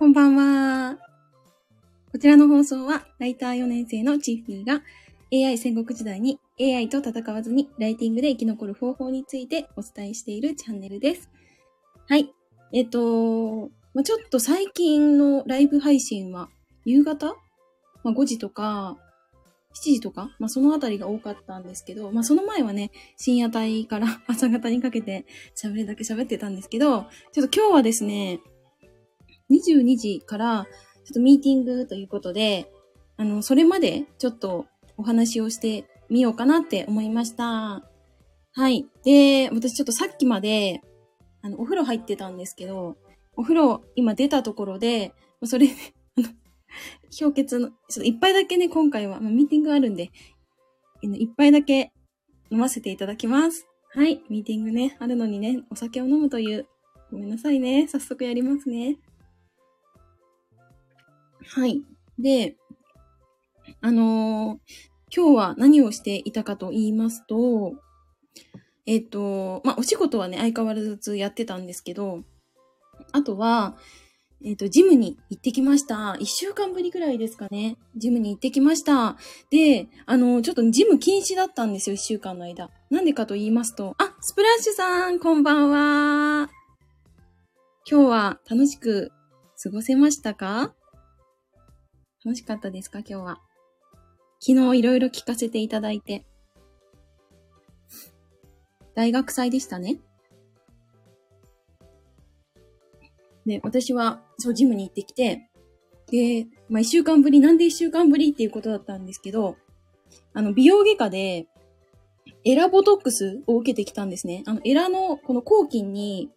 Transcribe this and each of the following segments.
こんばんは。こちらの放送は、ライター4年生のチーフィーが AI 戦国時代に AI と戦わずにライティングで生き残る方法についてお伝えしているチャンネルです。はい。えっと、まあ、ちょっと最近のライブ配信は夕方、まあ、5時とか7時とか、まあ、そのあたりが多かったんですけど、まあ、その前はね、深夜帯から 朝方にかけて喋るだけ喋ってたんですけど、ちょっと今日はですね、22時からちょっとミーティングということで、あの、それまでちょっとお話をしてみようかなって思いました。はい。で、私ちょっとさっきまで、あの、お風呂入ってたんですけど、お風呂今出たところで、それ、あの、氷結の、ちょっと一杯だけね、今回は、まあ、ミーティングあるんで、一杯だけ飲ませていただきます。はい。ミーティングね、あるのにね、お酒を飲むという、ごめんなさいね。早速やりますね。はい。で、あのー、今日は何をしていたかと言いますと、えっ、と、まあ、お仕事はね、相変わらずやってたんですけど、あとは、えっ、と、ジムに行ってきました。一週間ぶりくらいですかね。ジムに行ってきました。で、あの、ちょっとジム禁止だったんですよ、一週間の間。なんでかと言いますと、あ、スプラッシュさん、こんばんは。今日は楽しく過ごせましたか？楽しかったですか今日は？昨日いろいろ聞かせていただいて。大学祭でしたね。で、私は、そう、ジムに行ってきて、で、まあ、一週間ぶり、なんで一週間ぶりっていうことだったんですけど、あの、美容外科で、エラボトックスを受けてきたんですね。あの、エラの、この抗菌に、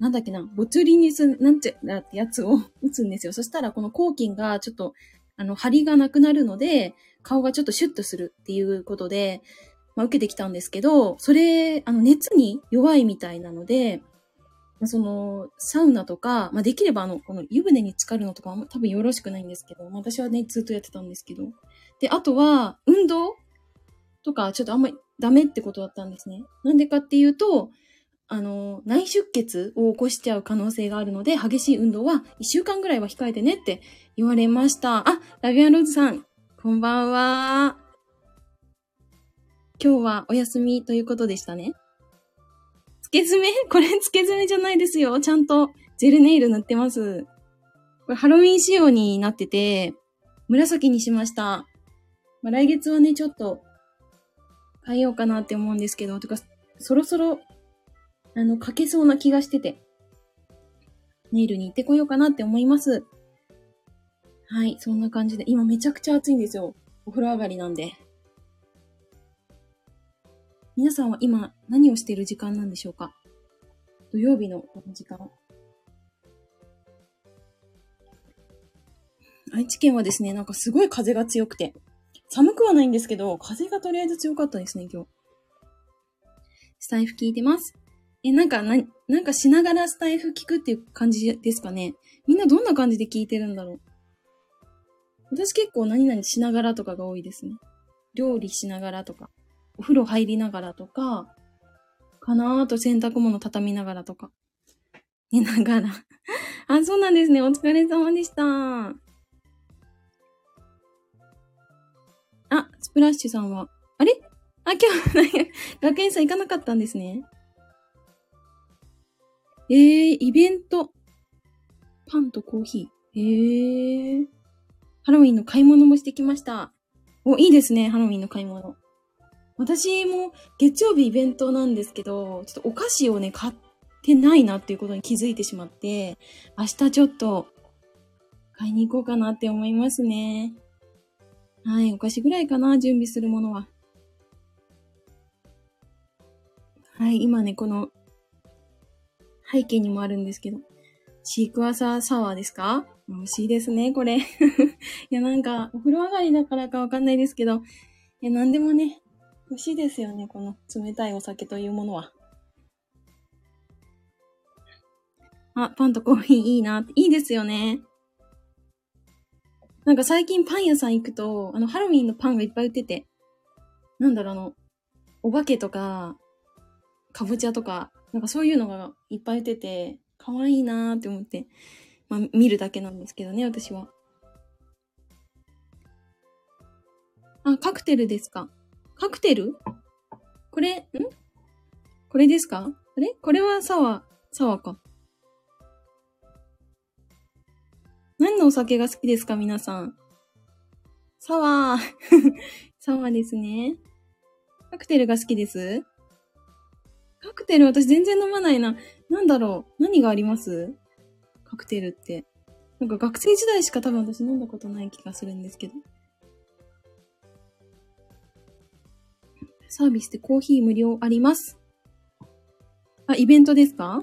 なんだっけな、ボツリニスなんて、だってやつを 打つんですよ。そしたらこの抗菌がちょっと、あの、張りがなくなるので、顔がちょっとシュッとするっていうことで、まあ、受けてきたんですけど、それ、あの、熱に弱いみたいなので、その、サウナとか、まあ、できればあの、この湯船に浸かるのとかは多分よろしくないんですけど、まあ、私はね、ずっとやってたんですけど。で、あとは、運動とか、ちょっとあんまりダメってことだったんですね。なんでかっていうと、あの、内出血を起こしちゃう可能性があるので、激しい運動は1週間ぐらいは控えてねって言われました。あ、ラビアンローズさん、こんばんは。今日はお休みということでしたね。付け爪これ付け爪じゃないですよ。ちゃんとジェルネイル塗ってます。これハロウィン仕様になってて、紫にしました。まあ、来月はね、ちょっと変えようかなって思うんですけど、とか、そろそろあの、書けそうな気がしてて、ネイルに行ってこようかなって思います。はい、そんな感じで、今めちゃくちゃ暑いんですよ。お風呂上がりなんで。皆さんは今何をしている時間なんでしょうか？土曜日のこの時間。愛知県はですね、なんかすごい風が強くて、寒くはないんですけど、風がとりあえず強かったですね、今日。スタイフ聞いてます。え、なんか、な、なんかしながらスタイフ聞くっていう感じですかね？みんなどんな感じで聞いてるんだろう？私結構何々しながらとかが多いですね。料理しながらとか、お風呂入りながらとか、かなーと洗濯物畳みながらとか。寝ながら。あ、そうなんですね。お疲れ様でした。あ、スプラッシュさんは、あれ？あ、今日、学園祭行かなかったんですね。えー、イベント。パンとコーヒー。えー。ハロウィンの買い物もしてきました。お、いいですね、ハロウィンの買い物。私も月曜日イベントなんですけど、ちょっとお菓子をね、買ってないなっていうことに気づいてしまって、明日ちょっと買いに行こうかなって思いますね。はい、お菓子ぐらいかな、準備するものは。はい、今ね、この背景にもあるんですけど。シークワーサーサワーですか？美味しいですね、これ。いや、なんか、お風呂上がりだからかわかんないですけど、いや、なんでもね、美味しいですよね、この冷たいお酒というものは。あ、パンとコーヒーいいな。いいですよね。なんか最近パン屋さん行くと、あの、ハロウィンのパンがいっぱい売ってて、なんだろう、あの、お化けとか、かぼちゃとか、なんかそういうのがいっぱい出てて、可愛いなーって思ってまあ、見るだけなんですけどね、私は。あ、カクテルですか？カクテル？これ、ん？これですか？あれ？これはサワー、サワーか。何のお酒が好きですか皆さん？サワー。サワーですね。カクテルが好きです？カクテル私全然飲まないな。なんだろう何があります？カクテルって。なんか学生時代しか多分私飲んだことない気がするんですけど。サービスでコーヒー無料あります？あ、イベントですか？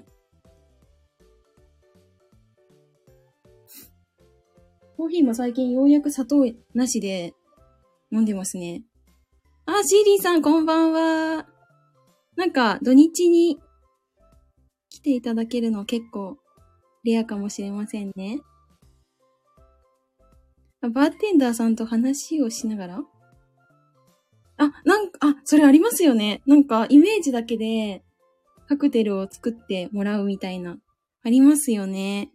コーヒーも最近ようやく砂糖なしで飲んでますね。あ、シーリーさんこんばんは。なんか土日に来ていただけるの結構レアかもしれませんね。バーテンダーさんと話をしながら？あ、なんか、あ、それありますよね。なんか、イメージだけで、カクテルを作ってもらうみたいな。ありますよね。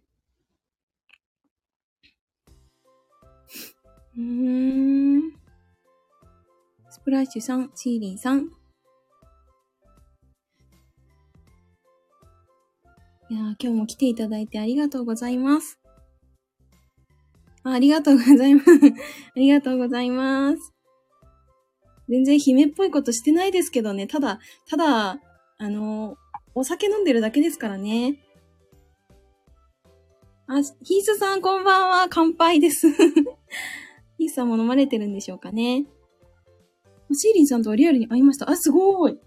うーん。スプラッシュさん、シーリンさん。いや今日も来ていただいてありがとうございます。あありがとうございます。ありがとうございます。全然姫っぽいことしてないですけどね。ただ、ただ、あの、お酒飲んでるだけですからね。あ、ヒースさんこんばんは。乾杯です。ヒースさんも飲まれてるんでしょうかね。シーリンさんとはリアルに会いました。あ、すごい。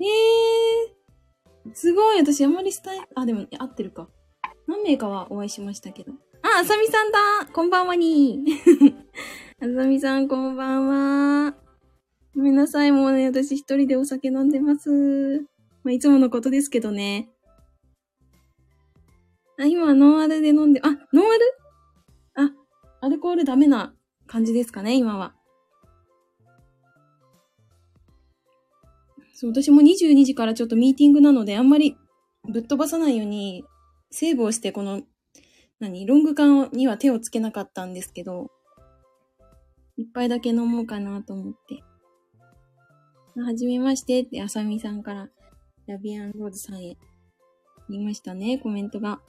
えー。すごい。私あんまりスタイ、あ、でも、合ってるか。何名かはお会いしましたけど。あ、あさみさんだこんばんはにあさみさん、こんばんは。ごめんなさい、もうね、私一人でお酒飲んでます。まあ、いつものことですけどね。あ、今、ノンアルで飲んで、あ、ノンアル？あ、アルコールダメな感じですかね、今は。そう、私も22時からちょっとミーティングなので、あんまりぶっ飛ばさないように、セーブをして、この、何、ロング缶には手をつけなかったんですけど、一杯だけ飲もうかなと思って。はじめましてって、あさみさんから、ラビアンローズさんへ、言いましたね、コメントが。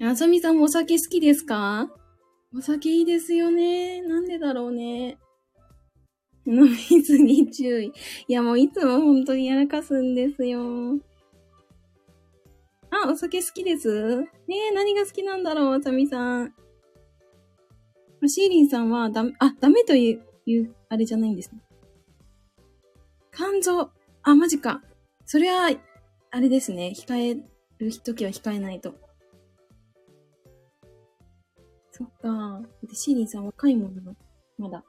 あさみさんもお酒好きですか？お酒いいですよね。なんでだろうね。飲みすぎ注意。いや、もういつも本当にやらかすんですよ。あ、お酒好きです？ねえ、何が好きなんだろう、あさみさん。シーリンさんはダメ、あ、ダメという、いう、あれじゃないんですね。肝臓。あ、マジか。それは、あれですね。控える時は控えないと。そっか。シーリンさん若いものまだ。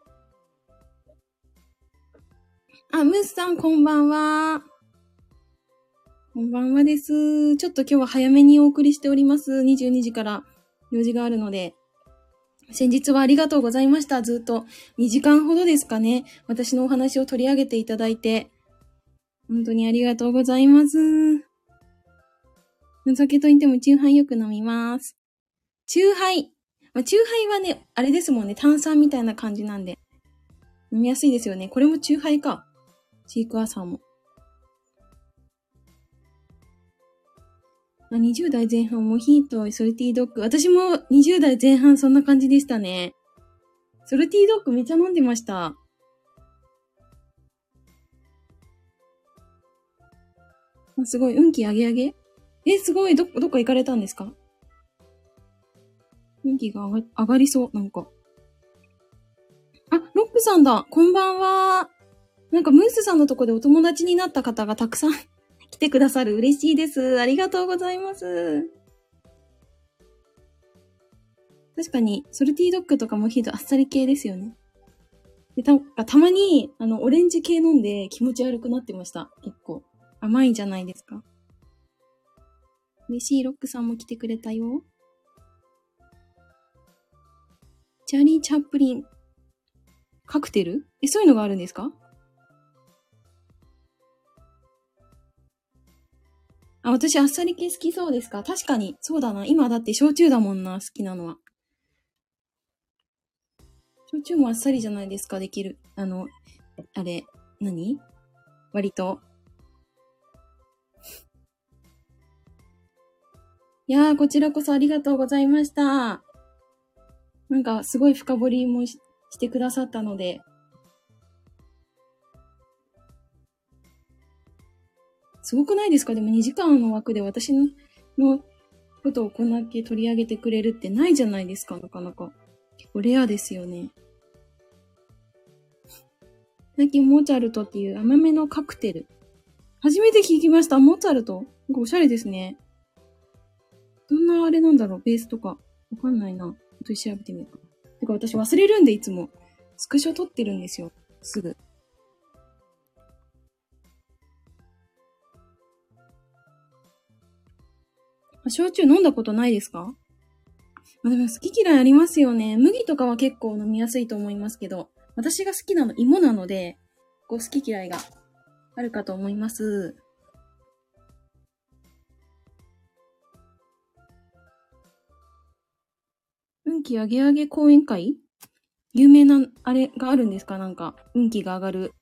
あ、ムースさん、こんばんは。こんばんはです。ちょっと今日は早めにお送りしております。22時から用事があるので。先日はありがとうございました。ずっと2時間ほどですかね。私のお話を取り上げていただいて。本当にありがとうございます。お酒といっても、チューハイよく飲みます。チューハイ。まあ、チューハイはね、あれですもんね。炭酸みたいな感じなんで。飲みやすいですよね。これもチューハイか。シークワーサーも。あ、20代前半、モヒート、ソルティードッグ。私も20代前半そんな感じでしたね。ソルティードッグめっちゃ飲んでました。あすごい、運気上げ上げ？え、すごい、ど、どっか行かれたんですか？運気が上が上がりそう、なんか。あ、ロックさんだ。こんばんは。なんかムースさんのとこでお友達になった方がたくさん 来てくださる。嬉しいです。ありがとうございます。確かに、ソルティードッグとかモヒートあっさり系ですよね。で、た、たまに、あの、オレンジ系飲んで気持ち悪くなってました。結構。甘いんじゃないですか。嬉しいロックさんも来てくれたよ。チャーリー・チャップリン。カクテル？え、そういうのがあるんですか？あ、私あっさり系好きそうですか？確かに。そうだな。今だって焼酎だもんな、好きなのは。焼酎もあっさりじゃないですか、できる。あの、あれ、何？割と。いやー、こちらこそありがとうございました。なんか、すごい深掘りもししてくださったので、すごくないですか？でも2時間の枠で私ののことをこんだけ取り上げてくれるってないじゃないですか、なかなか。結構レアですよね。最近モーツァルトっていう甘めのカクテル。初めて聞きました。モーツァルトなんかおしゃれですね。どんなあれなんだろう？ベースとか。わかんないな。後で調べてみようかてか私忘れるんでいつも。スクショ撮ってるんですよ。すぐ。焼酎飲んだことないですか？まあ、でも好き嫌いありますよね。麦とかは結構飲みやすいと思いますけど、私が好きなの芋なので、こう好き嫌いがあるかと思います。運気上げ上げ講演会？有名な、あれがあるんですか？なんか、運気が上がる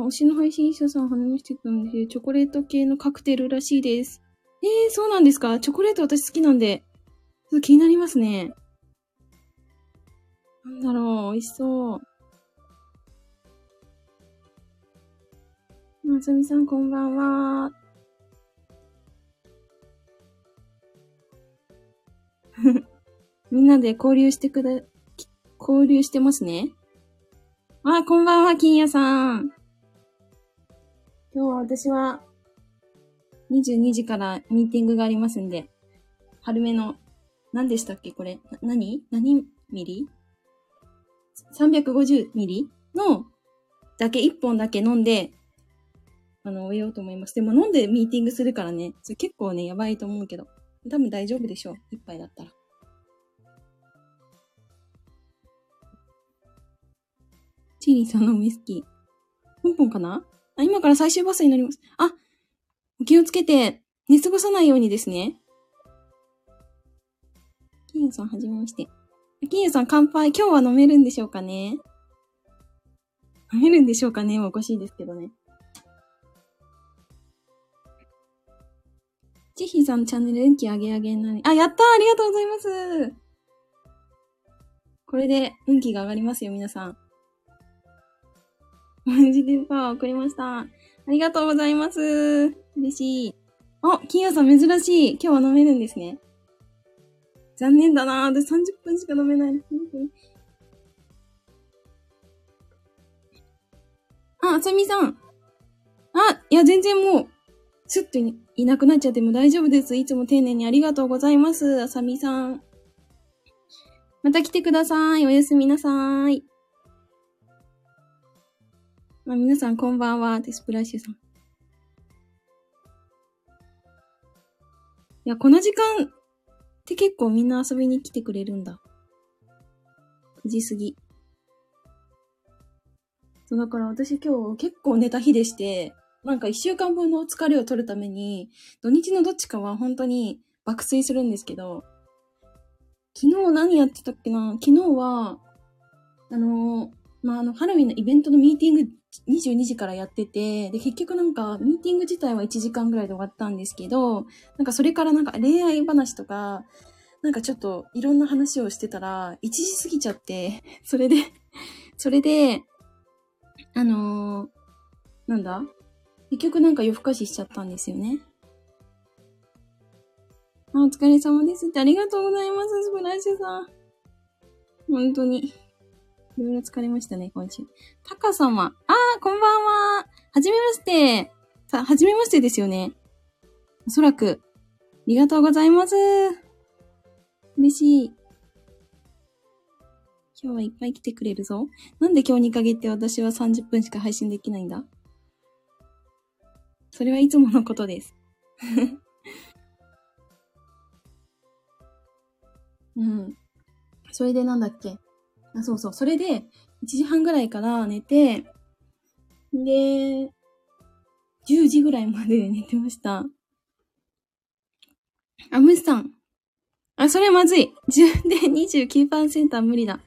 推しの配信者さん話してたんで、チョコレート系のカクテルらしいです。えー、そうなんですか？チョコレート私好きなんで、ちょっと気になりますね。なんだろう、美味しそう。まさみさん、こんばんは。みんなで交流してくだ、交流してますね。あ、こんばんは、金谷さん。今日は私は22時からミーティングがありますんで、春めの、何でしたっけ？これ。な、何？何？ミリ ?350 ミリ？のだけ、1本だけ飲んで、あの、終えようと思います。でも飲んでミーティングするからね、それ結構ね、やばいと思うけど。多分大丈夫でしょう。1杯だったら。チリさんのウイスキー。ポンポンかな？あ、今から最終バスに乗ります。あ、お気をつけて、寝過ごさないようにですね。金ンさん、はじめまして。金ンさん、乾杯。今日は飲めるんでしょうかね飲めるんでしょうかね？おかしいですけどね。ちひさん、チャンネル運気上げ上げになり。あ、やったありがとうございますこれで運気が上がりますよ、皆さん。マジでパワー送りました。ありがとうございます。嬉しい。あ、金谷さん珍しい。今日は飲めるんですね。残念だなぁ。私30分しか飲めない。あ、あさみさん。あ、いや、全然もう、すっといなくなっちゃっても大丈夫です。いつも丁寧にありがとうございます。あさみさん。また来てください。おやすみなさい。まあ、皆さんこんばんは、デスプラッシュさん。いや、この時間って結構みんな遊びに来てくれるんだ。9時過ぎ。そう、だから私今日結構寝た日でして、なんか一週間分の疲れを取るために、土日のどっちかは本当に爆睡するんですけど、昨日何やってたっけな？昨日は、あのまあ、あの、ハロウィンのイベントのミーティング22時からやってて、で、結局なんか、ミーティング自体は1時間ぐらいで終わったんですけど、なんかそれからなんか恋愛話とか、なんかちょっといろんな話をしてたら、1時過ぎちゃって、それでそれで、あのー、なんだ？結局なんか夜更かししちゃったんですよね。あ、お疲れ様ですってありがとうございます、スプラッシュさん。本当に。いろいろ疲れましたね、今週。タカ様。あー、こんばんは。はじめまして。さ、はじめましてですよね。おそらく。ありがとうございます。嬉しい。今日はいっぱい来てくれるぞ。なんで今日に限って私は30分しか配信できないんだ？それはいつものことです。うん。それでなんだっけ？あ、そうそう。それで、1時半ぐらいから寝て、で、10時ぐらいまで 寝てました。あ、ムスさん。あ、それまずい。充電29%は無理だ。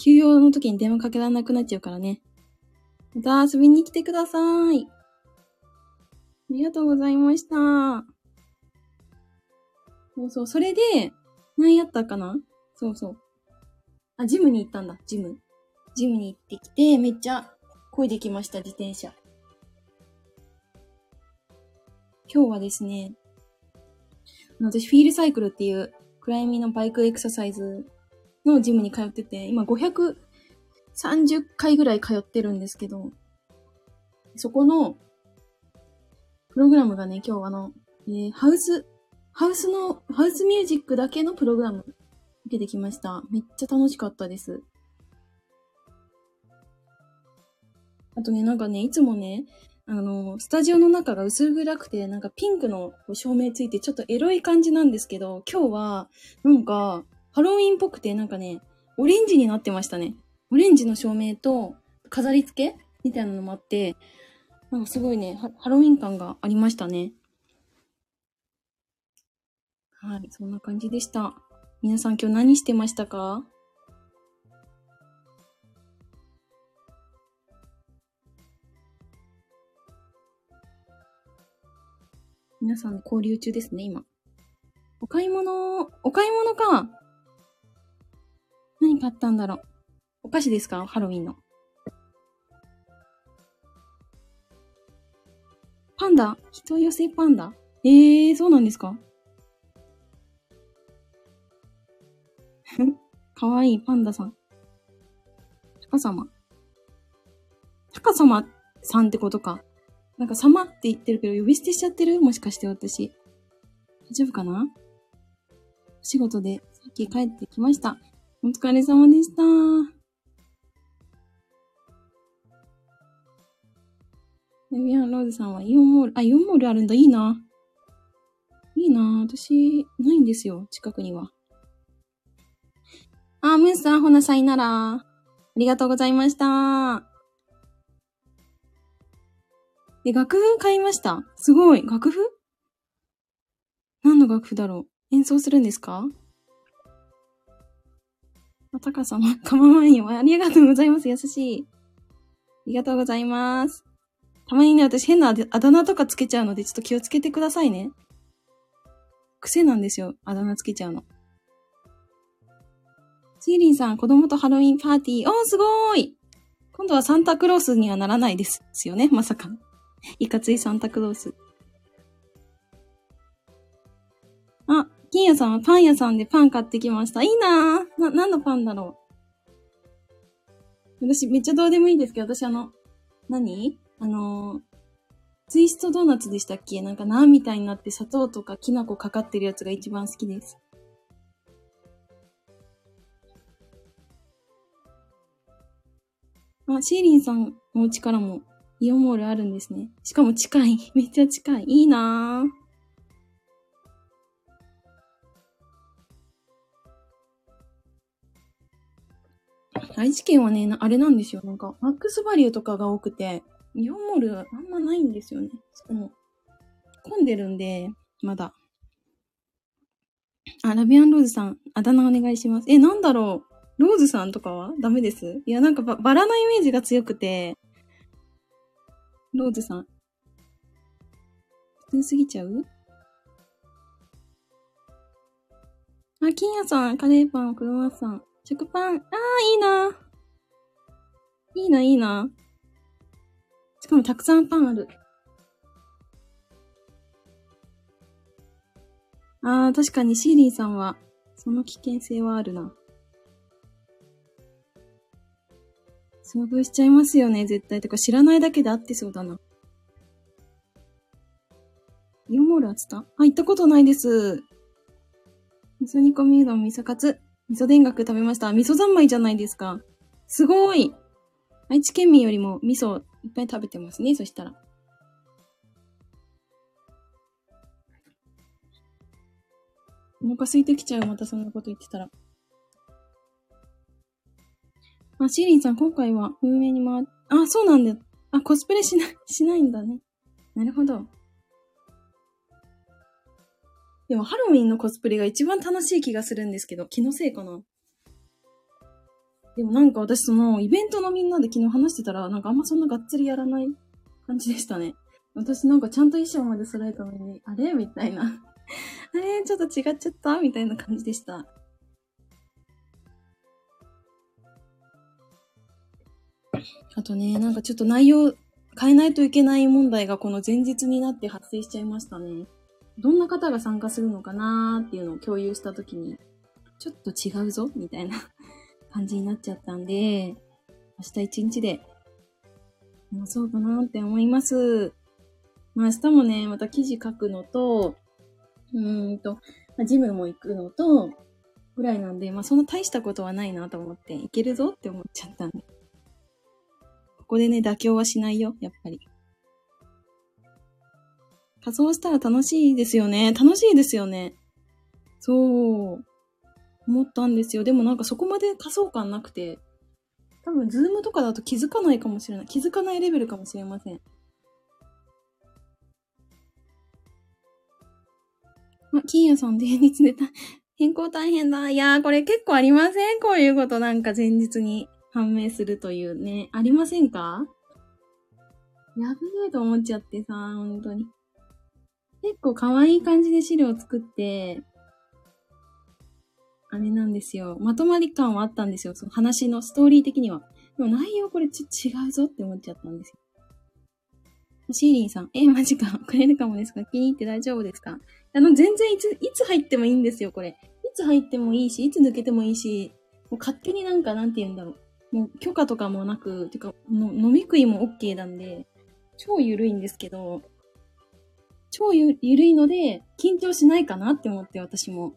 休養の時に電話かけられなくなっちゃうからね。また遊びに来てください。ありがとうございました。そうそう、それで、何やったかな？そうそう。あ、ジムに行ったんだ、ジム。ジムに行ってきて、めっちゃ漕いできました、自転車。今日はですね、私、フィールサイクルっていう、暗闇のバイクエクササイズのジムに通ってて、今530回ぐらい通ってるんですけど、そこの、プログラムがね、今日あの、えーハウス、ハウスの、ハウスミュージックだけのプログラム受けてきました。めっちゃ楽しかったです。あとね、なんかね、いつもね、あの、スタジオの中が薄暗くて、なんかピンクの照明ついてちょっとエロい感じなんですけど、今日は、なんか、ハロウィンっぽくて、なんかね、オレンジになってましたね。オレンジの照明と、飾り付けみたいなのもあって、なんかすごいね、ハハロウィン感がありましたね。はい、そんな感じでした。皆さん今日何してましたか？皆さん交流中ですね、今。お買い物、お買い物か。何買ったんだろう。お菓子ですか？ハロウィンの。パンダ？人寄せパンダ？ええー、そうなんですか？かわいいパンダさん。高様。高様さんってことか。なんか様って言ってるけど、呼び捨てしちゃってる？もしかして私。大丈夫かな？お仕事でさっき帰ってきました。お疲れ様でした。デビアン・ローズさんはイオンモール、あ、イオンモールあるんだ。いいな。いいな。私、ないんですよ。近くには。あ、ムースさん、ほなさいなら。ありがとうございました。え、楽譜買いました？すごい。楽譜？何の楽譜だろう？演奏するんですか？あ、タカ様、かまわんよ。ありがとうございます。優しい。ありがとうございます。たまにね、私変なあだ名とかつけちゃうので、ちょっと気をつけてくださいね。癖なんですよ。あだ名つけちゃうの。シーリンさん、子供とハロウィンパーティー。おー、すごーい今度はサンタクロースにはならないです。よね まさか。いかついサンタクロース。あ、金谷さんはパン屋さんでパン買ってきました。いいなぁ。な、何のパンだろう。私、めっちゃどうでもいいんですけど、私あの、何？あのー、ツイストドーナツでしたっけ？なんかナンみたいになって砂糖とかきな粉かかってるやつが一番好きです。あ、シーリンさんのお家からもイオンモールあるんですね。しかも近い。めっちゃ近い。いいなぁ。愛知県はね、あれなんですよ。なんか、マックスバリューとかが多くて、イオンモールあんまないんですよね。しかも、混んでるんで、まだ。あ、ラビアンローズさん、あだ名お願いします。え、なんだろうローズさんとかはダメです？いや、なんかババラのイメージが強くて、ローズさん。普通すぎちゃう？あ、金谷さん、カレーパン、クロワッサン、食パン。あー、いいな。いいな、いいな。しかもたくさんパンある。あー、確かにシーリンさんは、その危険性はあるな。遭遇しちゃいますよね、絶対。てか知らないだけであってそうだな。イオモールあつたあ、行ったことないです。味噌煮込みうどん、味噌カツ、味噌田楽食べました。味噌三昧じゃないですか。すごい愛知県民よりも味噌いっぱい食べてますね、そしたら。お腹空いてきちゃう、またそんなこと言ってたら。あ、シーリンさん、今回は運営に回っ、あ、そうなんだよ。あ、コスプレしない、しないんだね。なるほど。でも、ハロウィンのコスプレが一番楽しい気がするんですけど、気のせいかな。でもなんか私その、イベントのみんなで昨日話してたら、なんかあんまそんながっつりやらない感じでしたね。私なんかちゃんと衣装まで揃えたのに、あれ？みたいな。あれ？ちょっと違っちゃった？みたいな感じでした。あとね、なんかちょっと内容変えないといけない問題がこの前日になって発生しちゃいましたね。どんな方が参加するのかなーっていうのを共有したときに、ちょっと違うぞみたいな感じになっちゃったんで、明日一日で、もうそうかなって思います。まあ明日もね、また記事書くのと、うーんと、ま、ジムも行くのと、ぐらいなんで、まあそんな大したことはないなと思って、いけるぞって思っちゃったんで。ここでね、妥協はしないよ、やっぱり。仮装したら楽しいですよね。楽しいですよね。そう。思ったんですよ。でもなんかそこまで仮想感なくて、多分ズームとかだと気づかないかもしれない。気づかないレベルかもしれません。あ、金谷さん、前日ネタ、変更大変だ。いやー、これ結構ありません？こういうことなんか前日に判明するというね。ありませんか？やべえと思っちゃってさ、本当に。結構可愛い感じで資料作って、あれなんですよ。まとまり感はあったんですよ。その話のストーリー的には。でも内容これちょっと違うぞって思っちゃったんですよ。シーリンさん、え、マジか。くれるかもですか？気に入って大丈夫ですか？あの、全然いつ、いつ入ってもいいんですよ、これ。いつ入ってもいいし、いつ抜けてもいいし、もう勝手になんか、なんて言うんだろう。もう許可とかもなく、てか、の飲み食いも OK なんで、超ゆるいんですけど、超ゆゆるいので、緊張しないかなって思って、私も。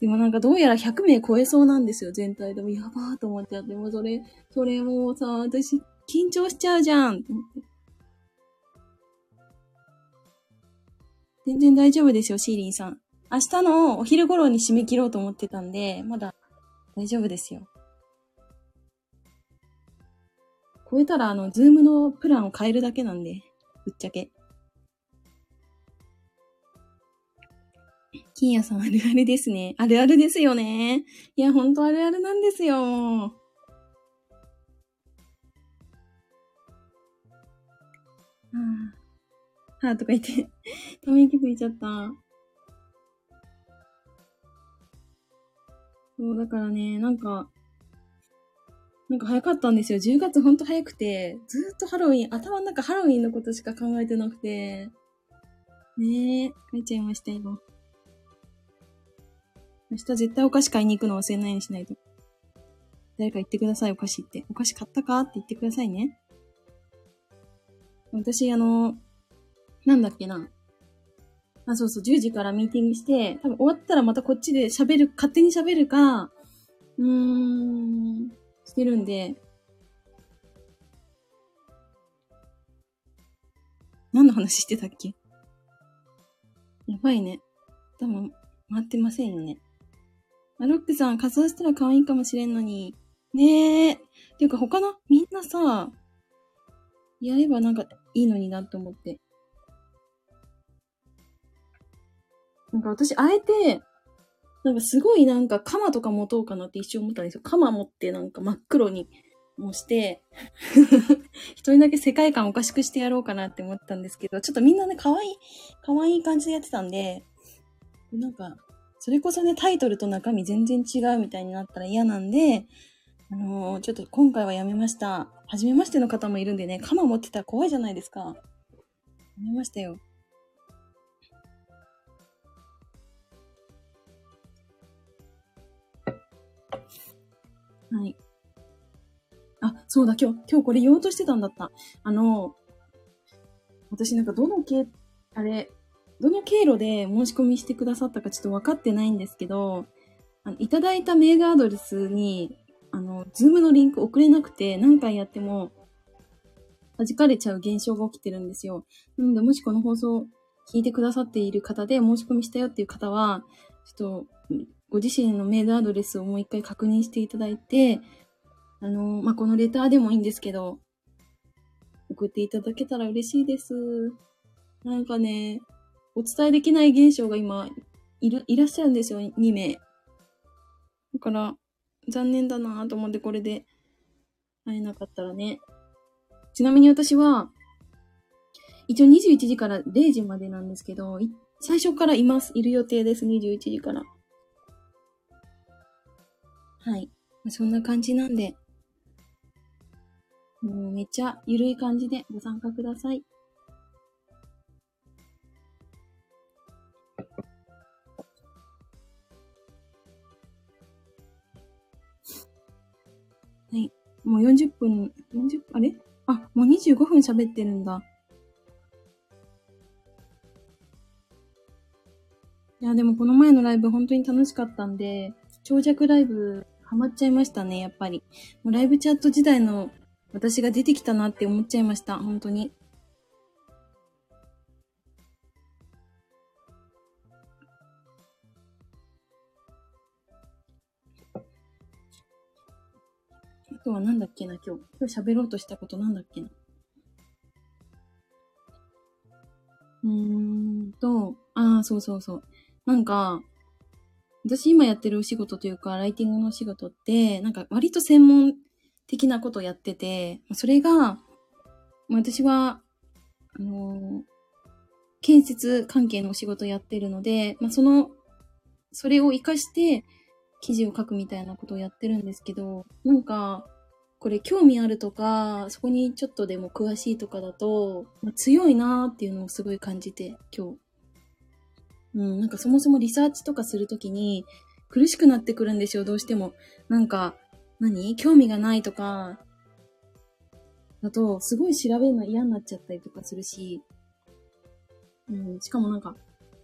でもなんかどうやら100名超えそうなんですよ、全体でも。やばーと思っちゃって、もうそれ、それもうさ、私、緊張しちゃうじゃん全然大丈夫ですよ、シーリンさん。明日のお昼頃に締め切ろうと思ってたんで、まだ大丈夫ですよ。超えたら、あの、ズームのプランを変えるだけなんで、ぶっちゃけ。金谷さんあるあるですね。あるあるですよね。いや、ほんとあるあるなんですよ。はあ、はあ、とか言って ため息ついちゃった。そう、だからね、なんか、なんか早かったんですよ。10月ほんと早くて、ずっとハロウィン、頭の中ハロウィンのことしか考えてなくて、ねえ、書いちゃいましたよ。明日絶対お菓子買いに行くの忘れないようにしないと。誰か言ってください、お菓子って。お菓子買ったかって言ってくださいね。私、あの、なんだっけな。あ、そうそう、10時からミーティングして、多分終わったらまたこっちで喋る、勝手に喋るか、うーん、してるんで、何の話してたっけ？やばいね。多分、回ってませんよね。あ、ロックさん、仮装したら可愛いかもしれんのに。ねえ。ていうか他のみんなさ、やればなんかいいのになって思って。なんか私、あえて、なんかすごいなんか鎌とか持とうかなって一瞬思ったんですよ。鎌持ってなんか真っ黒にもして 一人だけ世界観おかしくしてやろうかなって思ったんですけど、ちょっとみんなね、可愛い、可愛い感じでやってたんで、なんか、それこそね、タイトルと中身全然違うみたいになったら嫌なんで、あのー、ちょっと今回はやめました。初めましての方もいるんでね、鎌持ってたら怖いじゃないですか。やめましたよ。はい。あ、そうだ、今日、今日これ言おうとしてたんだった。あの、私なんかどの系、あれ、どの経路で申し込みしてくださったかちょっと分かってないんですけど、あのいただいたメールアドレスに、あの、 Zoom のリンク送れなくて、何回やっても、弾かれちゃう現象が起きてるんですよ。なので、もしこの放送聞いてくださっている方で申し込みしたよっていう方は、ちょっと、ご自身のメールアドレスをもう一回確認していただいて、あの、まあ、このレターでもいいんですけど、送っていただけたら嬉しいです。なんかね、お伝えできない現象が今、いる、いらっしゃるんですよ、2名。だから、残念だなぁと思ってこれで会えなかったらね。ちなみに私は、一応21時から0時までなんですけど、最初からいます。いる予定です。21時から。はい。そんな感じなんで、もうめっちゃゆるい感じでご参加ください。はい。もう40分、40あれ？あ、もう25分喋ってるんだ。いや、でもこの前のライブ本当に楽しかったんで、長尺ライブハマっちゃいましたね、やっぱり。もうライブチャット時代の私が出てきたなって思っちゃいました、本当に。あとはなんだっけな、今日。今日喋ろうとしたことなんだっけな。うーんと、ああ、そうそうそう。なんか、私今やってるお仕事というか、ライティングのお仕事って、なんか割と専門的なことをやってて、それが、私は、あの建設関係のお仕事をやってるので、まあ、その、それを活かして記事を書くみたいなことをやってるんですけど、なんか、これ興味あるとか、そこにちょっとでも詳しいとかだと、まあ、強いなーっていうのをすごい感じて、今日。うん、なんかそもそもリサーチとかするときに苦しくなってくるんですよ、どうしても。なんか、何？興味がないとか、だと、すごい調べるの嫌になっちゃったりとかするし、うん、しかもなんか、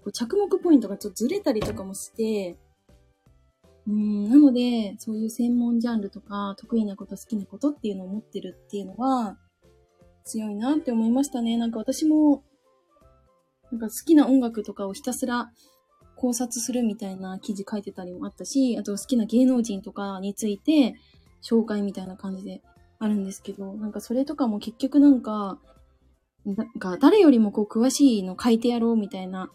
こう着目ポイントがちょっとずれたりとかもして、うん、なので、そういう専門ジャンルとか、得意なこと、好きなことっていうのを持ってるっていうのは、強いなって思いましたね。なんか私も、なんか好きな音楽とかをひたすら考察するみたいな記事書いてたりもあったし、あと好きな芸能人とかについて紹介みたいな感じであるんですけど、なんかそれとかも結局なんか、なんか誰よりもこう詳しいの書いてやろうみたいな。あ、エリ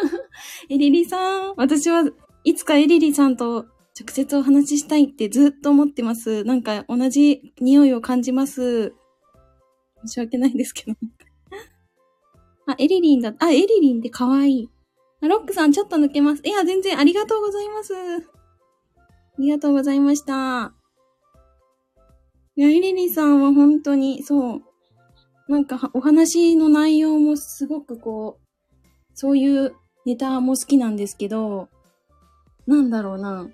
リさんだエリリさん私はいつかエリリさんと直接お話ししたいってずっと思ってます。なんか同じ匂いを感じます。申し訳ないんですけど。あ、エリリンだ。あ、エリリンって可愛い。あ、ロックさんちょっと抜けます。いや、全然ありがとうございます。ありがとうございました。いや、エリリンさんは本当に、そう。なんか、お話の内容もすごくこう、そういうネタも好きなんですけど、なんだろうな。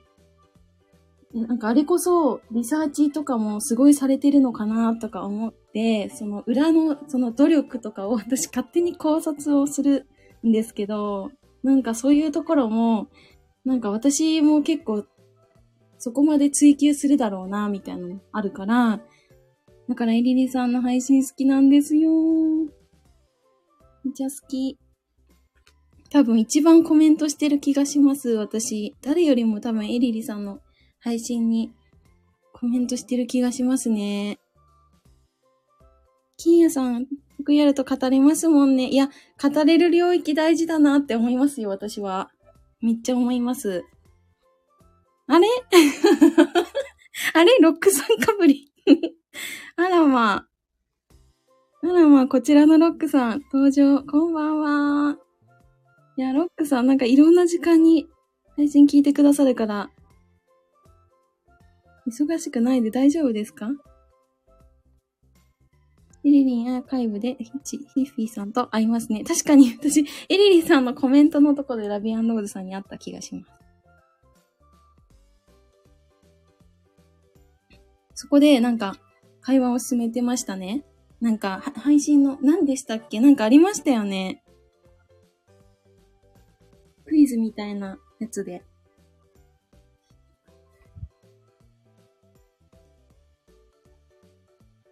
なんかあれこそ、リサーチとかもすごいされてるのかなとか思って、その裏の、その努力とかを 私勝手に考察をするんですけど、なんかそういうところも、なんか私も結構、そこまで追求するだろうな、みたいなのあるから、だからエリリさんの配信好きなんですよ。めっちゃ好き。多分一番コメントしてる気がします、私。誰よりも多分エリリさんの配信にコメントしてる気がしますね。金谷さん、得やると語れますもんね。いや、語れる領域大事だなって思いますよ、私は。めっちゃ思います。あれ？あれ？ロックさんかぶり あらまあ。あらまあ、こちらのロックさん、登場。こんばんは。いや、ロックさん、なんかいろんな時間に配信聞いてくださるから、忙しくないで大丈夫ですか？エリリンアーカイブでヒッチ、ヒッフィーさんと会いますね。確かに 私、エリリンさんのコメントのとこでラビアンローズさんに会った気がします。そこでなんか会話を進めてましたね。なんか配信の何でしたっけ？なんかありましたよね。クイズみたいなやつで。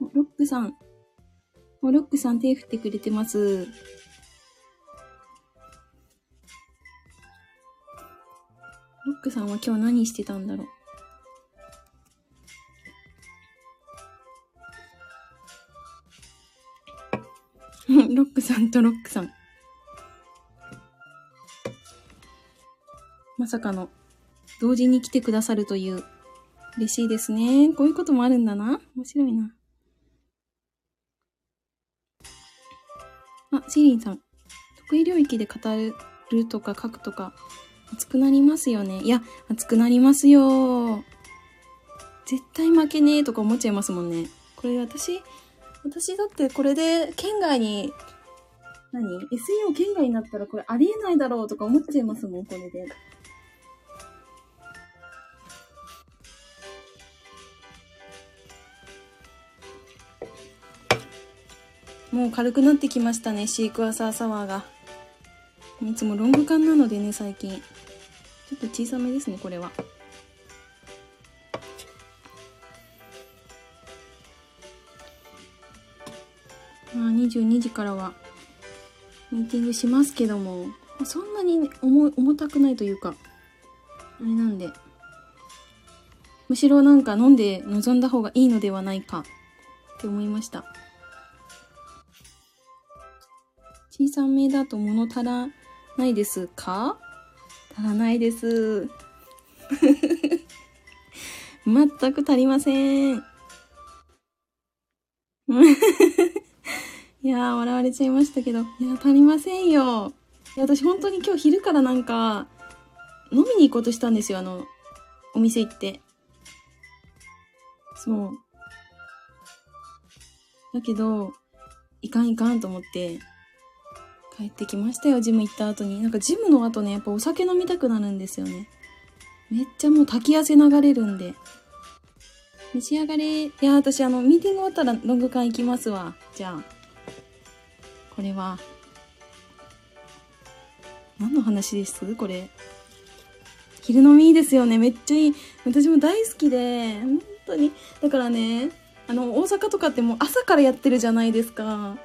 ロックさん。ロックさん手振ってくれてます。ロックさんは今日何してたんだろう。ロックさんとロックさん。まさかの、同時に来てくださるという、嬉しいですね。こういうこともあるんだな。面白いな。あ、シリンさん。得意領域で語るとか書くとか、熱くなりますよね。いや、熱くなりますよ。絶対負けねえとか思っちゃいますもんね。これ私、私だってこれで県外に、何 ?SEO 県外になったらこれありえないだろうとか思っちゃいますもん、これで。もう軽くなってきましたね、シークワーサーサワーが。いつもロング缶なのでね、最近。ちょっと小さめですね、これは。まあ、22時からは、ミーティングしますけども、そんなに重重たくないというか、あれなんで、むしろなんか飲んで臨んだ方がいいのではないかって思いました。小さめだと物足らないですか？足らないです。全く足りません。いやー、笑われちゃいましたけど。いや、足りませんよ。いや、私本当に今日昼からなんか、飲みに行こうとしたんですよ、あの、お店行って。そう。だけど、いかんいかんと思って、帰ってきましたよ、ジム行った後に。なんかジムの後ね、やっぱお酒飲みたくなるんですよね。めっちゃもう滝汗流れるんで。召し上がれ。いや、私あの、ミーティング終わったらロング缶行きますわ。じゃあ。これは。何の話です？これ。昼飲みいいですよね。めっちゃいい。私も大好きで、本当に。だからね、あの、大阪とかってもう朝からやってるじゃないですか。なん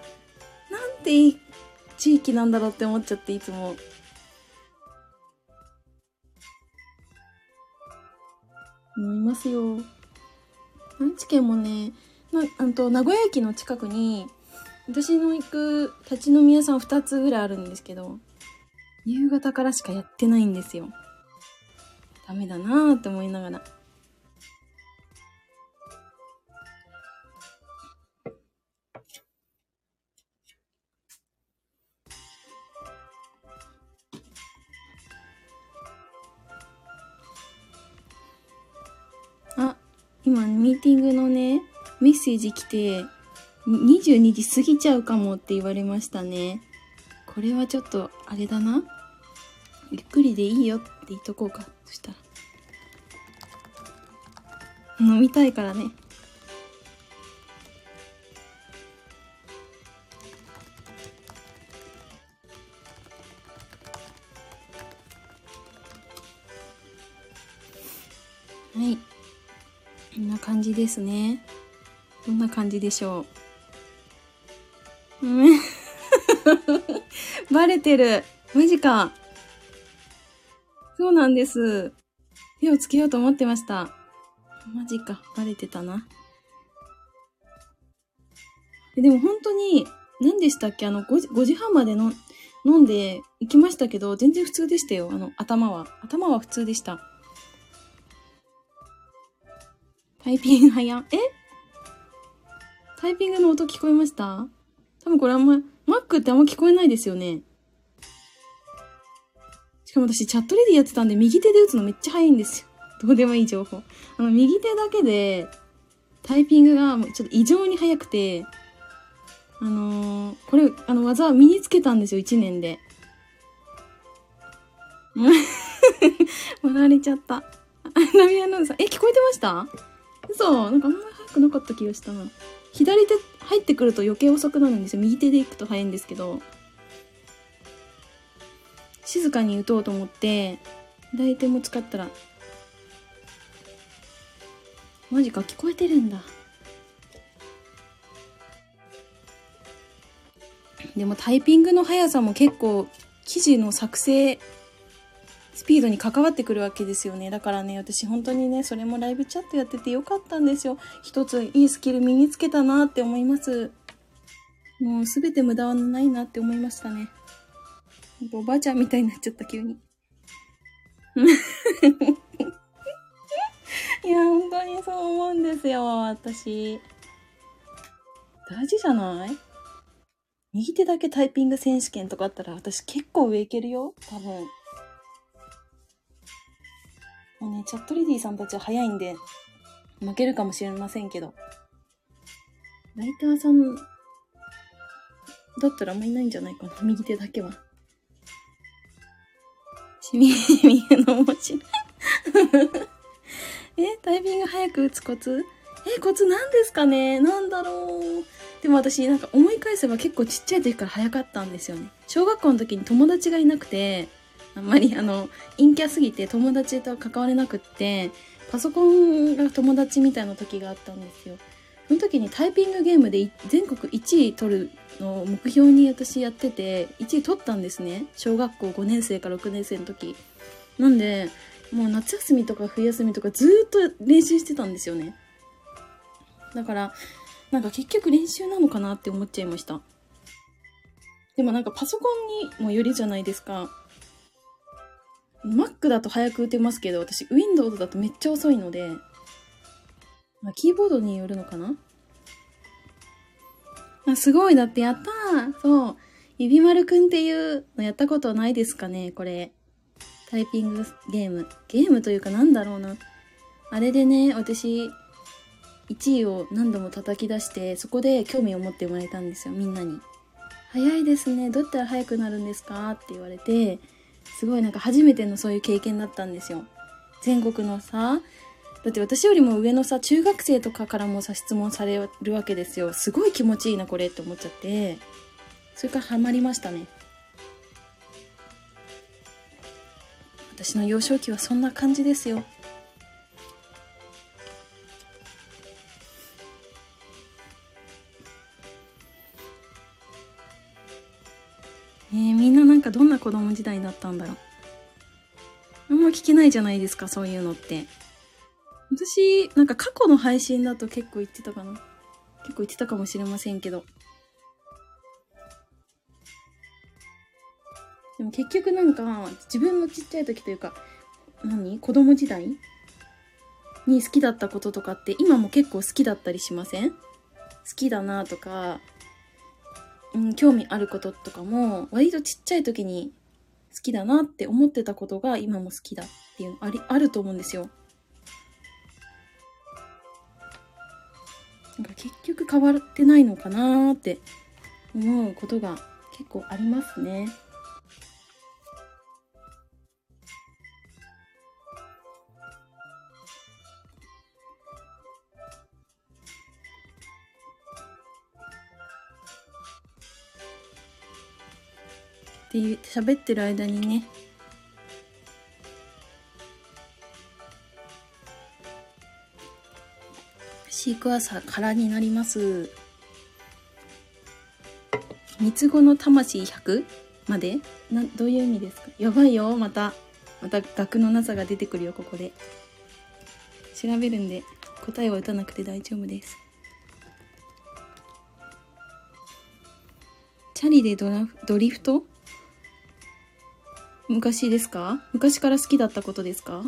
ていい地域なんだろうって思っちゃっていつも。思いますよ。愛知県もね、な、あと、名古屋駅の近くに、私の行く立ち飲み屋さん2つぐらいあるんですけど、夕方からしかやってないんですよ。ダメだなーって思いながら。今、ミーティングのね、メッセージ来て、22時過ぎちゃうかもって言われましたね。これはちょっと、あれだな。ゆっくりでいいよって言っとこうか。そしたら。飲みたいからね。ですね。どんな感じでしょう？バレてる。マジか。そうなんです。手をつけようと思ってました。マジか。バレてたな。でも本当に、何でしたっけ？あの5時、5時半までの飲んで行きましたけど、全然普通でしたよ。あの、頭は。頭は普通でした。タイピング早え？タイピングの音聞こえました？多分これあんま、Mac ってあんま聞こえないですよね。しかも私チャットレディやってたんで右手で打つのめっちゃ早いんですよ。どうでもいい情報。あの、右手だけでタイピングがもうちょっと異常に速くて、あのー、これ、あの、技身につけたんですよ、1年で。笑われちゃった。ナビアナウンサー、え、聞こえてました？嘘なんかあんまり早くなかった気がしたな。左手入ってくると余計遅くなるんですよ。右手で行くと早いんですけど。静かに打とうと思って、左手も使ったら、マジか、聞こえてるんだ。でもタイピングの速さも結構記事の作成スピードに関わってくるわけですよね。だからね、私本当にね、それもライブチャットやっててよかったんですよ。一ついいスキル身につけたなって思います。もうすべて無駄はないなって思いましたね。おばあちゃんみたいになっちゃった、急に。いや、本当にそう思うんですよ、私。大事じゃない？右手だけタイピング選手権とかあったら私結構上いけるよ多分。もうね、チャットレディさんたちは早いんで、負けるかもしれませんけど。ライターさん、だったらあんまいないんじゃないかな。右手だけは。しみ、みえの面白い。え、タイピング早く打つコツ？え、コツなんですかね？なんだろう。でも私なんか思い返せば結構ちっちゃい時から早かったんですよね。小学校の時に友達がいなくて、あんまりあの、陰キャすぎて友達と関われなくって、パソコンが友達みたいな時があったんですよ。その時にタイピングゲームで全国1位取るのを目標に私やってて、1位取ったんですね。小学校5年生か6年生の時。なんで、もう夏休みとか冬休みとかずっと練習してたんですよね。だから、なんか結局練習なのかなって思っちゃいました。でもなんかパソコンにもよりじゃないですか。Mac だと早く打てますけど、私 Windows だとめっちゃ遅いので、まあ、キーボードによるのかな？あ、すごい。だってやったーそう。指丸くんっていうのやったことないですかねこれ。タイピングゲーム。ゲームというかなんだろうな。あれでね、私、1位を何度も叩き出してそこで興味を持ってもらえたんですよみんなに「早いですねどうやったら速くなるんですか?」って言われてすごいなんか初めてのそういう経験だったんですよ。全国のさだって私よりも上のさ中学生とかからもさ質問されるわけですよ。すごい気持ちいいなこれって思っちゃって。それからハマりましたね。私の幼少期はそんな感じですよ。えー、みんななんかどんな子供時代だったんだろう。あんま聞けないじゃないですか、そういうのって。私、なんか過去の配信だと結構言ってたかな。結構言ってたかもしれませんけど。でも結局なんか、自分のちっちゃい時というか、何？子供時代？に好きだったこととかって今も結構好きだったりしません？好きだなとか、うん、興味あることとかも、割とちっちゃい時に好きだなって思ってたことが今も好きだっていうのあり、あると思うんですよ。なんか結局変わってないのかなーって思うことが結構ありますね。っていう喋ってる間にね。シークワーサー空になります。三つ子の魂100まで？などういう意味ですか？やばいよ。またまた額のなさが出てくるよここで。調べるんで答えは打たなくて大丈夫です。チャリでドラドリフト？昔ですか？昔から好きだったことですか？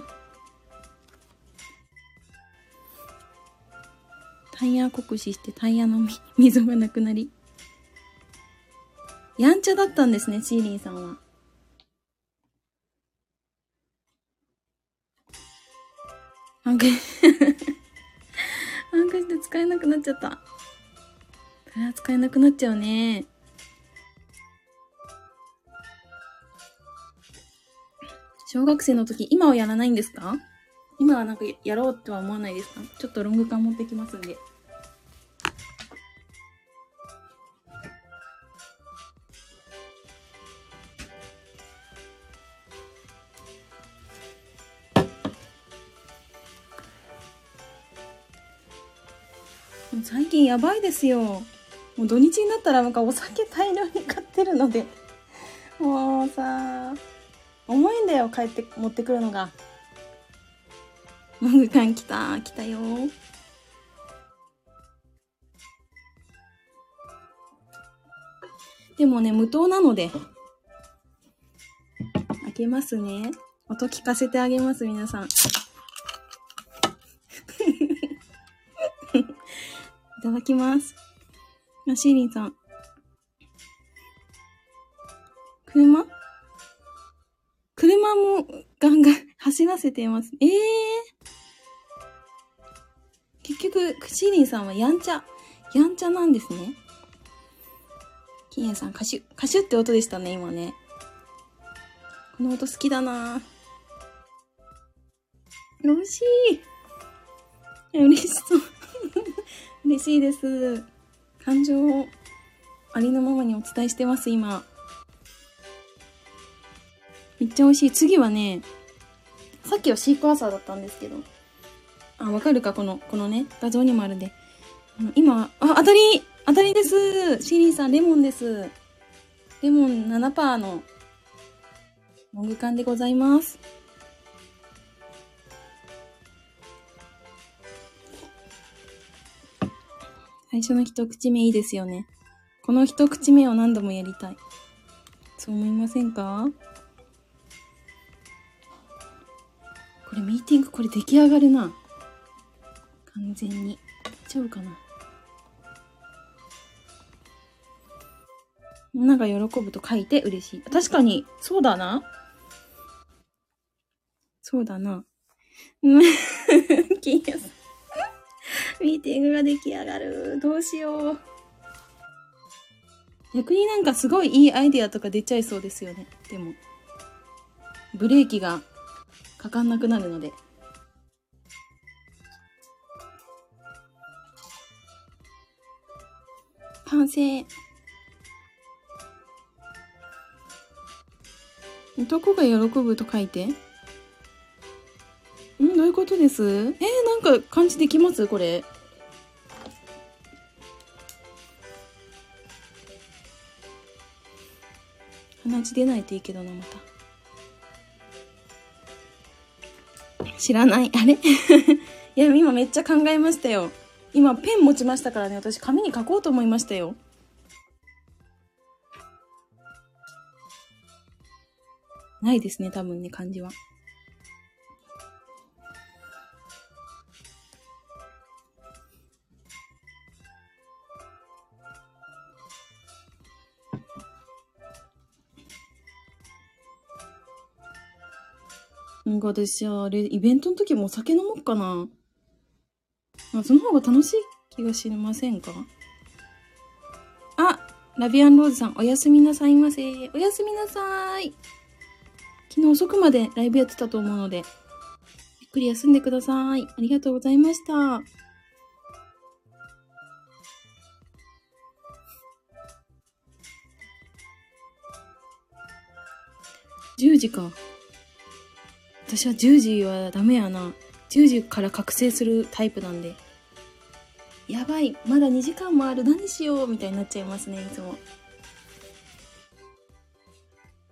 タイヤ酷使してタイヤの溝がなくなり。やんちゃだったんですね、シーリンさんは。暗記暗記して使えなくなっちゃった。それは使えなくなっちゃうね。小学生の時、今はやらないんですか？今はなんかやろうとは思わないですか？ちょっとロング缶持ってきますんで。最近やばいですよ。もう土日になったらなんかお酒大量に買ってるので。もうさ、重いんだよ、帰って、持ってくるのが。モグ缶来た、来たよ。でもね、無糖なので。開けますね。音聞かせてあげます、皆さん。いただきます。シーリンさん。車？もガンガン走らせています。ええー、結局、クシーリンさんはやんちゃ。やんちゃなんですね。金谷さん、カシュ、カシュって音でしたね、今ね。この音好きだな嬉しい。嬉しそう。嬉しいです。感情をありのままにお伝えしてます、今。めっちゃ美味しい。次はね、さっきはシークワーサーだったんですけど。あ、わかるか？この、このね、画像にもあるんで。今、あ、当たり当たりですシリンさん、レモンです。レモン7%の、モグ缶でございます。最初の一口目いいですよね。この一口目を何度もやりたい。そう思いませんか？これミーティングこれ出来上がるな。完全に。いっちゃうかな。みんなが喜ぶと書いて嬉しい。確かに、そうだな。そうだな。うん。金谷さん。ミーティングが出来上がる。どうしよう。逆になんかすごいいいアイディアとか出ちゃいそうですよね。でも。ブレーキがかかんなくなるので。完成。男が喜ぶと書いて。ん？どういうことです？えー、なんか感じできます？これ。鼻血出ないといいけどな、また。知らない。あれ？いや、今めっちゃ考えましたよ。今ペン持ちましたからね、私紙に書こうと思いましたよ。ないですね、多分ね、漢字は。か私あれ、イベントの時もお酒飲もうかな。あその方が楽しい気がしませんか？あ、ラビアンローズさん、おやすみなさいませ。おやすみなさい。昨日遅くまでライブやってたと思うので、ゆっくり休んでください。ありがとうございました。10時か。私は10時はダメやな。10時から覚醒するタイプなんで。やばい、まだ2時間もある、何しようみたいになっちゃいますね、いつも。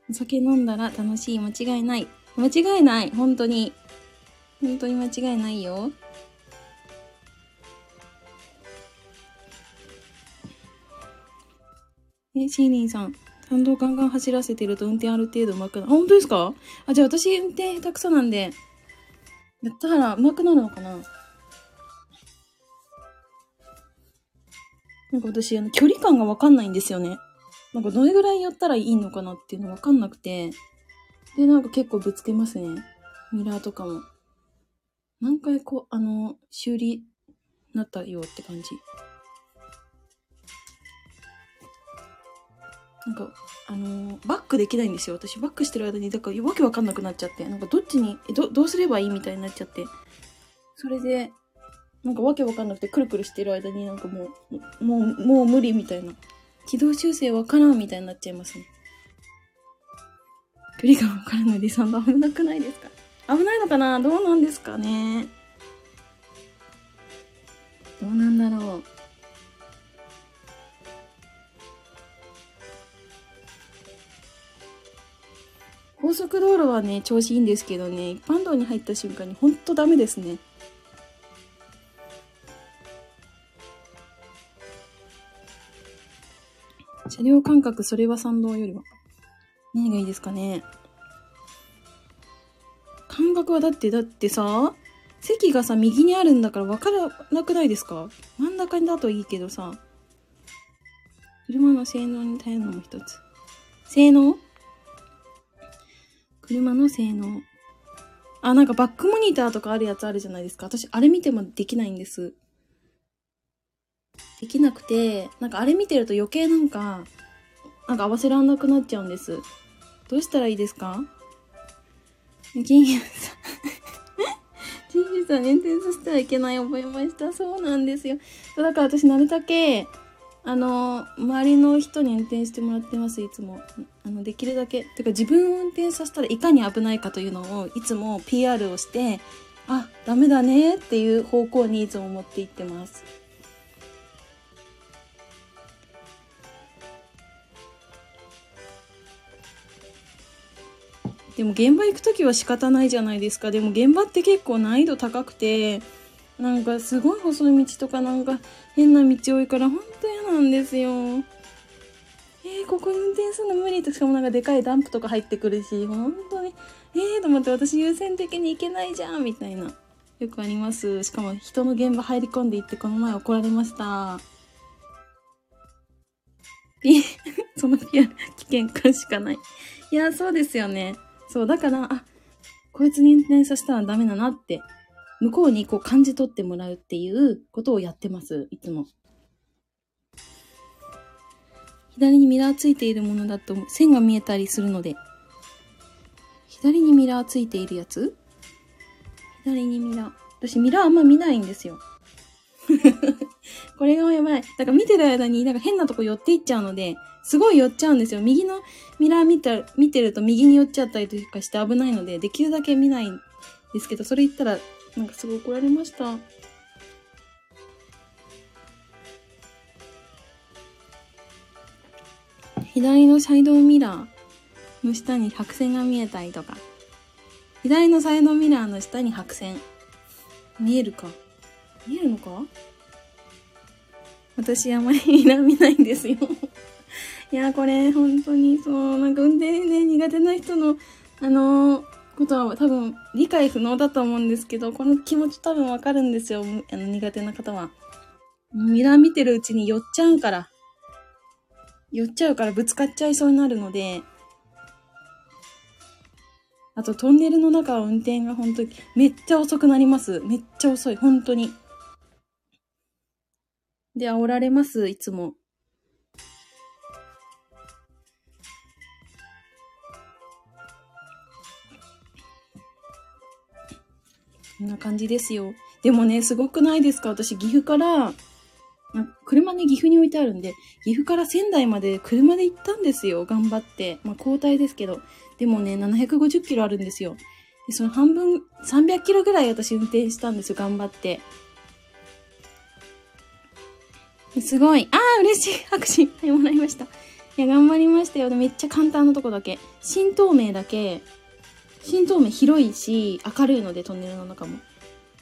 お酒飲んだら楽しい、間違いない。間違いない、本当に。本当に間違いないよ。え、シーリンさん。賛同ガンガン走らせてると運転ある程度上手くなる。あ、本当ですか？あ、じゃあ私運転下手くそなんで、やったら上手くなるのかな？なんか私、あの、距離感がわかんないんですよね。なんかどれぐらいやったらいいのかなっていうのわかんなくて。で、なんか結構ぶつけますね。ミラーとかも。何回こう、あの、修理なったよって感じ。なんか、あのーバックできないんですよ。私、バックしてる間に、だから、わけわかんなくなっちゃって、なんか、どっちに、え、ど、どうすればいいみたいになっちゃって。それで、なんか、わけわかんなくて、くるくるしてる間になんかもう、もう、もう無理みたいな。軌道修正わからんみたいになっちゃいますね。距離がわからないで、サンド危なくないですか？危ないのかな？どうなんですかね？どうなんだろう。高速道路はね、調子いいんですけどね、一般道に入った瞬間にほんとダメですね。車両感覚、それは参道よりは。何がいいですかね。感覚はだって、だってさ、席がさ、右にあるんだから分からなくないですか真ん中にだといいけどさ、車の性能に頼るのも一つ。性能？車の性能。あ、なんかバックモニターとかあるやつあるじゃないですか。私、あれ見てもできないんです。できなくて、なんかあれ見てると余計なんか、なんか合わせらんなくなっちゃうんです。どうしたらいいですか？金融さん。金融さん、運転させてはいけない覚えました。そうなんですよ。だから私なるだけ、あの、周りの人に運転してもらってます、いつも。あの、できるだけ。てか自分を運転させたらいかに危ないかというのを、いつも PR をして、あ、ダメだねっていう方向にいつも持っていってます。でも現場行く時は仕方ないじゃないですか。でも現場って結構難易度高くて、なんかすごい細い道とかなんか変な道多いからほんと嫌なんですよ。えー、ここ運転するの無理としかもなんかでかいダンプとか入ってくるし、本当に、えーと思って私優先的に行けないじゃんみたいな。よくあります。しかも人の現場入り込んでいってこの前怒られました。ピ、そのピア危険感しかない。いや、そうですよね。そう、だから、あ、こいつに運転させたらダメだなって、向こうにこう感じ取ってもらうっていうことをやってます、いつも。左にミラーついているものだと線が見えたりするので、左にミラーついているやつ？左にミラー。私ミラーあんま見ないんですよ。これがやばい。だから見てる間になんか変なとこ寄っていっちゃうので、すごい寄っちゃうんですよ。右のミラー見た、見てると右に寄っちゃったりとかして危ないので、できるだけ見ないんですけど、それ言ったら、なんかすごい怒られました。左のサイドミラーの下に白線が見えたりとか。左のサイドミラーの下に白線。見えるか？見えるのか？私あまりミラー見ないんですよいや、これ、本当に、そう、なんか運転ね、苦手な人の、あのー、ことは多分理解不能だと思うんですけど、この気持ち多分わかるんですよ。あの苦手な方は。ミラー見てるうちに寄っちゃうから。寄っちゃうからぶつかっちゃいそうになるので、あとトンネルの中は運転が本当にめっちゃ遅くなります。めっちゃ遅い。本当に。で、煽られます、いつも。こんな感じですよ。でもね、すごくないですか？私、岐阜から、車ね、岐阜に置いてあるんで、岐阜から仙台まで車で行ったんですよ。頑張って。まあ、交代ですけど。でもね、750キロあるんですよ。で、その半分、300キロぐらい私運転したんですよ。頑張って。すごい。ああ、嬉しい。拍手。はい、もらいました。いや、頑張りましたよ。めっちゃ簡単なとこだけ。新透明だけ、新透明広いし、明るいので、トンネルの中も。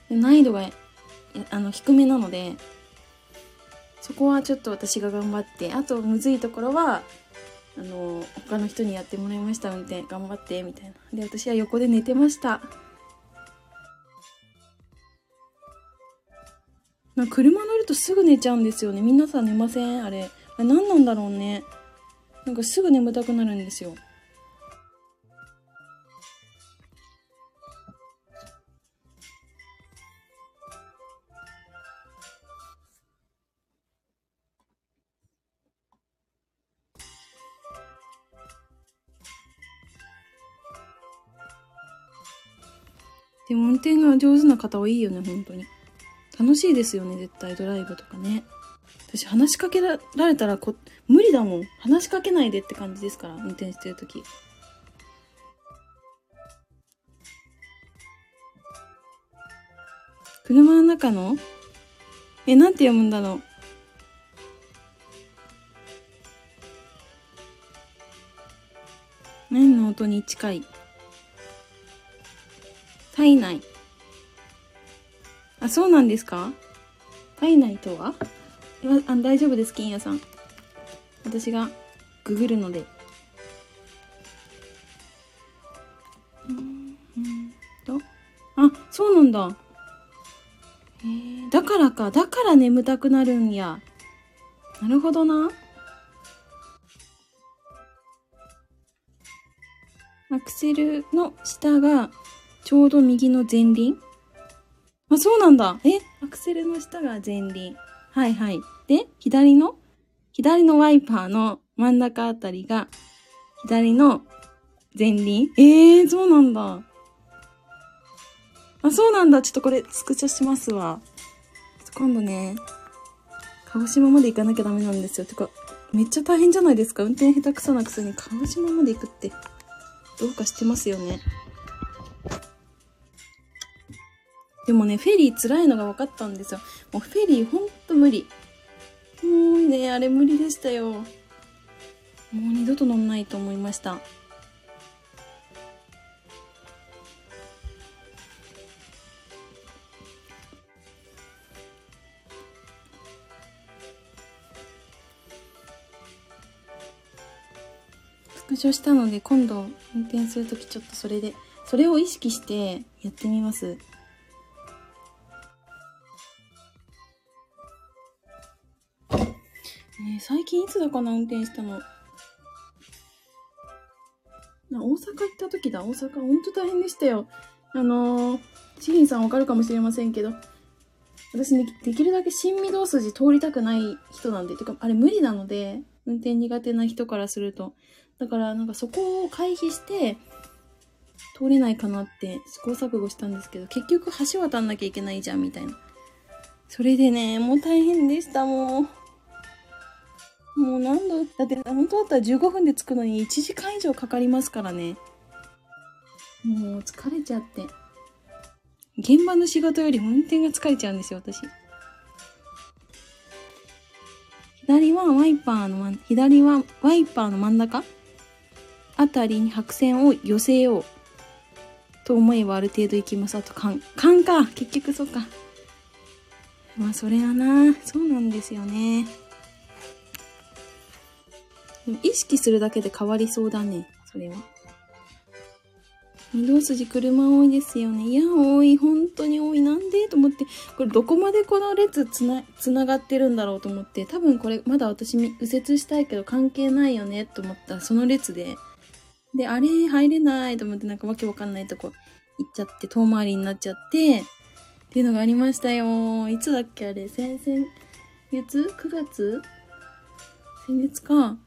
難易度が、あの、低めなので、そこはちょっと私が頑張って、あと、むずいところは、あの、他の人にやってもらいました、運転。頑張って、みたいな。で、私は横で寝てました。な車乗るとすぐ寝ちゃうんですよね。皆さん寝ません？あれ何なんだろうね。なんかすぐ眠たくなるんですよ。でも運転が上手な方はいいよね、本当に。楽しいですよね、絶対ドライブとかね。私話しかけられたらこ、無理だもん。話しかけないでって感じですから、運転してるとき。車の中の？え、なんて読むんだろう。何の音に近い？体内。あ、そうなんですか？体内とは？あ大丈夫です、金谷さん。私がググるので。うんと。あ、そうなんだ。だからか。だから眠たくなるんや。なるほどな。アクセルの下がちょうど右の前輪？あ、そうなんだ。え？アクセルの下が前輪。はいはい。で、左の？左のワイパーの真ん中あたりが左の前輪ええー、そうなんだ。あ、そうなんだ。ちょっとこれスクショしますわ。今度ね、鹿児島まで行かなきゃダメなんですよ。てか、めっちゃ大変じゃないですか運転下手くそなくせに鹿児島まで行くって、どうかしてますよね。でもね、フェリー辛いのが分かったんですよ。もうフェリーほんと無理。もうね、あれ無理でしたよ。もう二度と乗んないと思いました。スクショしたので今度運転するときちょっとそれで、それを意識してやってみます。最近いつだかな運転したの。大阪行った時だ。大阪、ほんと大変でしたよ。あのー、シリンさんわかるかもしれませんけど、私ね、できるだけ新御堂筋通りたくない人なんで、てか、あれ無理なので、運転苦手な人からすると。だから、なんかそこを回避して、通れないかなって試行錯誤したんですけど、結局橋渡んなきゃいけないじゃん、みたいな。それでね、もう大変でした、もう。もう何度、だって本当だったら15分で着くのに1時間以上かかりますからね。もう疲れちゃって。現場の仕事より運転が疲れちゃうんですよ、私。左はワイパーの、左はワイパーの真ん中？あたりに白線を寄せよう。と思えばある程度行きます。あと、勘。勘か結局そうか。まあ、それはなそうなんですよね。意識するだけで変わりそうだね。それは。御堂筋車多いですよね。いや、多い。本当に多い。なんで？と思って、これどこまでこの列つな、つながってるんだろうと思って、多分これまだ私右折したいけど関係ないよねと思ったその列で、で、あれ入れないと思ってなんかわけわかんないとこ行っちゃって遠回りになっちゃって、っていうのがありましたよ。いつだっけあれ？先々月 ?9 月？先月か。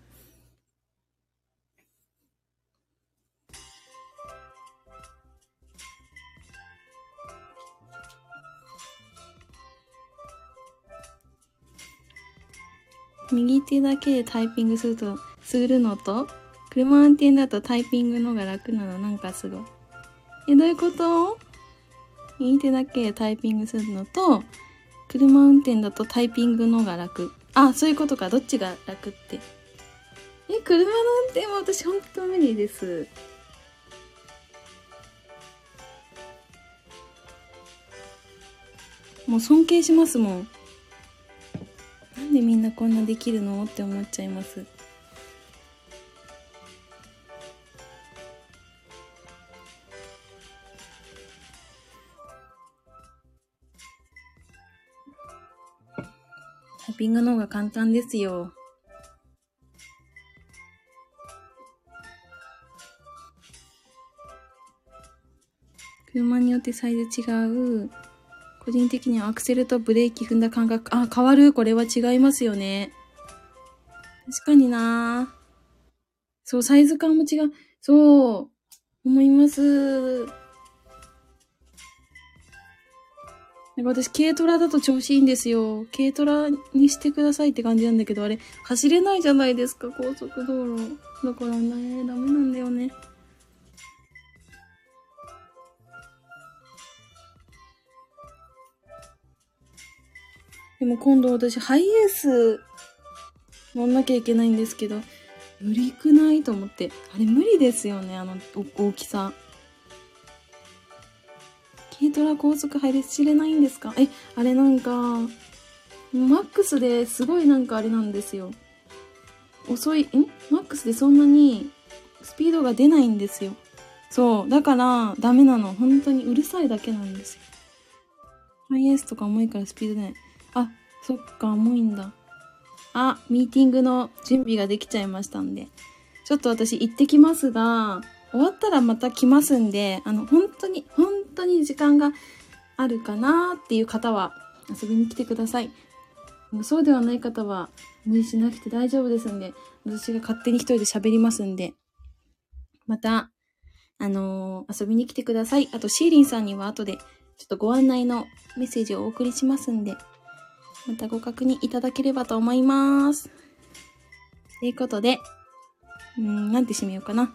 右手だけでタイピングすると、するのと、車運転だとタイピングのが楽なの、なんかすごい。え、どういうこと？右手だけでタイピングするのと、車運転だとタイピングのが楽。あ、そういうことか。どっちが楽って。え、車の運転は私ほんと無理です。もう尊敬しますもん。なんでみんなこんなできるのって思っちゃいます。タイピングの方が簡単ですよ。車によってサイズ違う。個人的にはアクセルとブレーキ踏んだ感覚、あ、変わる？これは違いますよね。確かになそう、サイズ感も違う。そう、思います。なんか私、軽トラだと調子いいんですよ。軽トラにしてくださいって感じなんだけど、あれ、走れないじゃないですか、高速道路。だからね、ダメなんだよね。でも今度私ハイエース乗んなきゃいけないんですけど、無理くないと思って。あれ無理ですよね、あの大きさ。軽トラ高速走れないんですか？え、あれなんか、マックスですごいなんかあれなんですよ。遅い、ん？マックスでそんなにスピードが出ないんですよ。そう。だから、ダメなの。本当にうるさいだけなんですよ。ハイエースとか重いからスピード出ない。そっか、重いんだ。あ、ミーティングの準備ができちゃいましたんで。ちょっと私行ってきますが、終わったらまた来ますんで、あの、本当に、本当に時間があるかなっていう方は遊びに来てください。そうではない方は無理しなくて大丈夫ですんで、私が勝手に一人で喋りますんで、また、あのー、遊びに来てください。あと、シーリンさんには後で、ちょっとご案内のメッセージをお送りしますんで、またご確認いただければと思います。ということで、うん、なんて締めようかな。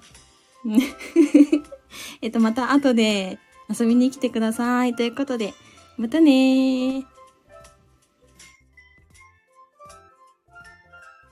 えっと、また後で遊びに来てください。ということで、またねー。